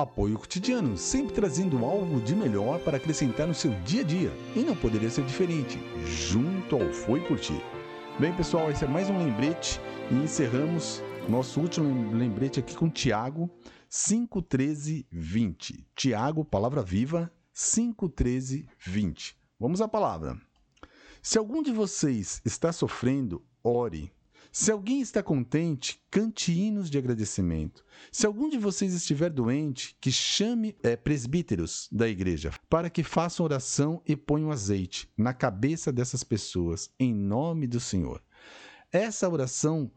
Apoio cotidiano, sempre trazendo algo de melhor para acrescentar no seu dia a dia. E não poderia ser diferente, junto ao Foi Por Ti. Bem, pessoal, esse é mais um lembrete e encerramos nosso último lembrete aqui com Tiago 51320. Tiago, palavra viva, 51320. Vamos à palavra. Se algum de vocês está sofrendo, ore. Se alguém está contente, cante hinos de agradecimento. Se algum de vocês estiver doente, que chame é, presbíteros da igreja para que façam oração e ponham azeite na cabeça dessas pessoas, em nome do Senhor. Essa oração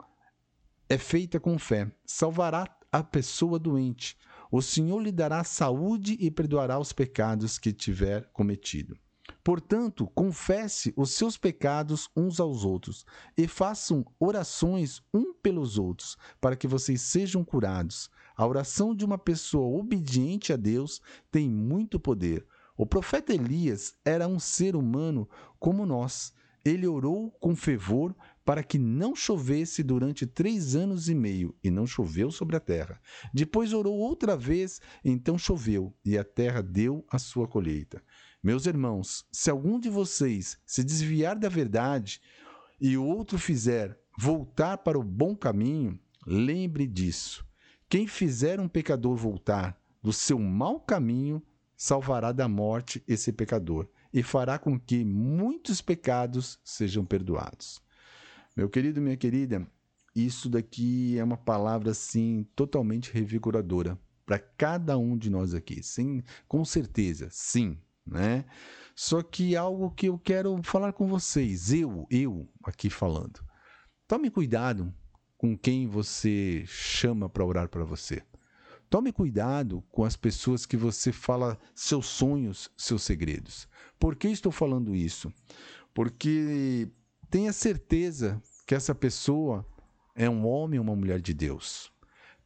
é feita com fé, salvará a pessoa doente. O Senhor lhe dará saúde e perdoará os pecados que tiver cometido. Portanto, confesse os seus pecados uns aos outros e façam orações um pelos outros, para que vocês sejam curados. A oração de uma pessoa obediente a Deus tem muito poder. O profeta Elias era um ser humano como nós. Ele orou com fervor para que não chovesse durante três anos e meio, e não choveu sobre a terra. Depois orou outra vez, então choveu, e a terra deu a sua colheita. Meus irmãos, se algum de vocês se desviar da verdade e o outro fizer voltar para o bom caminho, lembre disso. Quem fizer um pecador voltar do seu mau caminho, salvará da morte esse pecador e fará com que muitos pecados sejam perdoados. Meu querido, minha querida, isso daqui é uma palavra assim totalmente revigoradora para cada um de nós aqui. Sim, com certeza, sim, né? Só que algo que eu quero falar com vocês, eu, eu aqui falando. Tome cuidado com quem você chama para orar para você. Tome cuidado com as pessoas que você fala seus sonhos, seus segredos. Por que estou falando isso? Porque tenha certeza que essa pessoa é um homem ou uma mulher de Deus.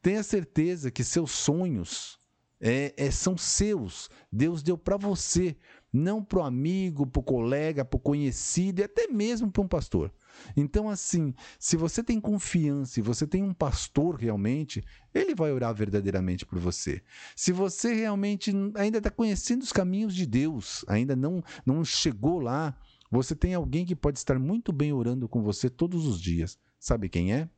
Tenha certeza que seus sonhos é, é, são seus. Deus deu para você, não para o amigo, para o colega, para o conhecido e até mesmo para um pastor. Então, assim, se você tem confiança e você tem um pastor realmente, ele vai orar verdadeiramente por você. Se você realmente ainda está conhecendo os caminhos de Deus, ainda não, não chegou lá, você tem alguém que pode estar muito bem orando com você todos os dias. Sabe quem é?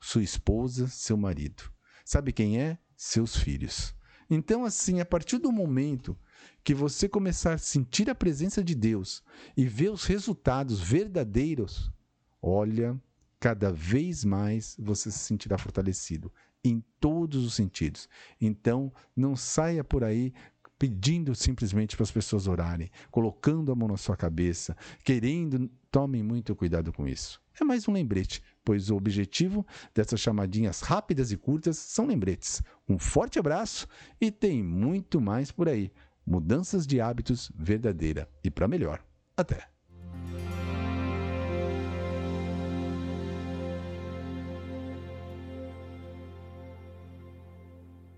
Sua esposa, seu marido. Sabe quem é? Seus filhos. Então, assim, a partir do momento que você começar a sentir a presença de Deus e ver os resultados verdadeiros, olha, cada vez mais você se sentirá fortalecido em todos os sentidos. Então, não saia por aí pedindo simplesmente para as pessoas orarem, colocando a mão na sua cabeça, querendo, tomem muito cuidado com isso. É mais um lembrete, pois o objetivo dessas chamadinhas rápidas e curtas são lembretes. Um forte abraço e tem muito mais por aí. Mudanças de hábitos verdadeira e para melhor. Até!